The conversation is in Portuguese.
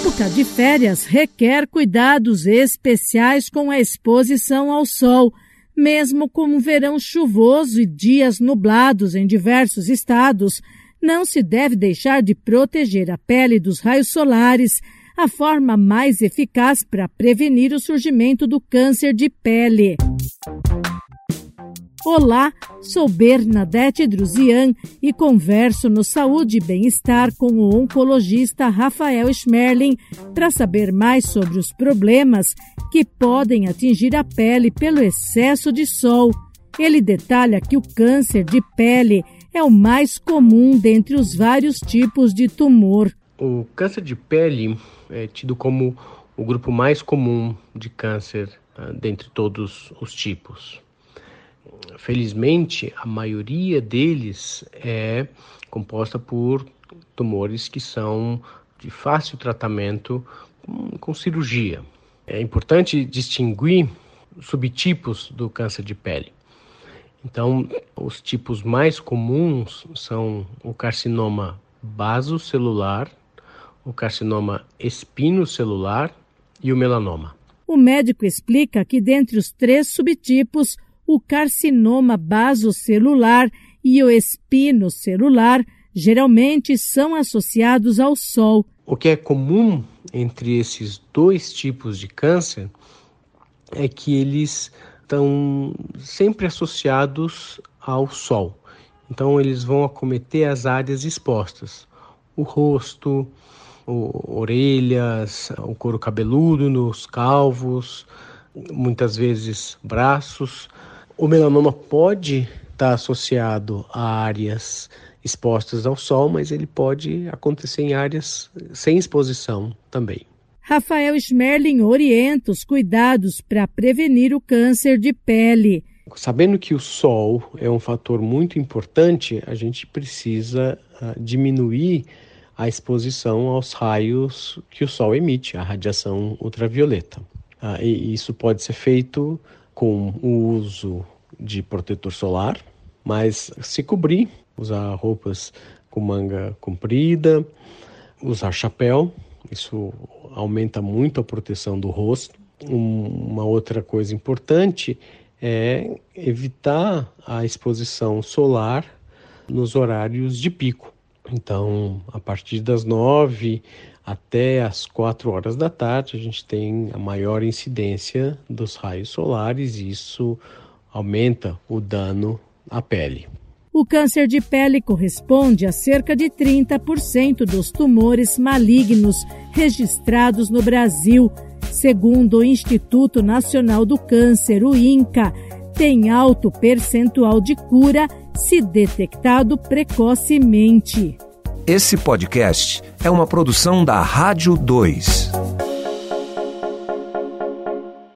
época de férias requer cuidados especiais com a exposição ao sol. Mesmo com um verão chuvoso e dias nublados em diversos estados, não se deve deixar de proteger a pele dos raios solares, a forma mais eficaz para prevenir o surgimento do câncer de pele. Olá, sou Bernadette Druzian e converso no Saúde e Bem-Estar com o oncologista Rafael Schmerling para saber mais sobre os problemas que podem atingir a pele pelo excesso de sol. Ele detalha que o câncer de pele é o mais comum dentre os vários tipos de tumor. O câncer de pele é tido como o grupo mais comum de câncer uh, dentre todos os tipos felizmente, a maioria deles é composta por tumores que são de fácil tratamento com, com cirurgia. É importante distinguir subtipos do câncer de pele. Então, os tipos mais comuns são o carcinoma basocelular, o carcinoma espinocelular e o melanoma. O médico explica que dentre os três subtipos, o carcinoma basocelular e o espinocelular geralmente são associados ao sol. O que é comum entre esses dois tipos de câncer é que eles estão sempre associados ao sol. Então eles vão acometer as áreas expostas: o rosto, o, orelhas, o couro cabeludo nos calvos, muitas vezes braços, o melanoma pode estar associado a áreas expostas ao sol, mas ele pode acontecer em áreas sem exposição também. Rafael Schmerling orienta os cuidados para prevenir o câncer de pele. Sabendo que o sol é um fator muito importante, a gente precisa uh, diminuir a exposição aos raios que o sol emite, a radiação ultravioleta. Uh, e isso pode ser feito com o uso de protetor solar, mas se cobrir, usar roupas com manga comprida, usar chapéu, isso aumenta muito a proteção do rosto. Um, uma outra coisa importante é evitar a exposição solar nos horários de pico. Então, a partir das nove até as 4 horas da tarde, a gente tem a maior incidência dos raios solares e isso aumenta o dano à pele. O câncer de pele corresponde a cerca de 30% dos tumores malignos registrados no Brasil. Segundo o Instituto Nacional do Câncer, o INCA, tem alto percentual de cura se detectado precocemente. Esse podcast é uma produção da Rádio 2.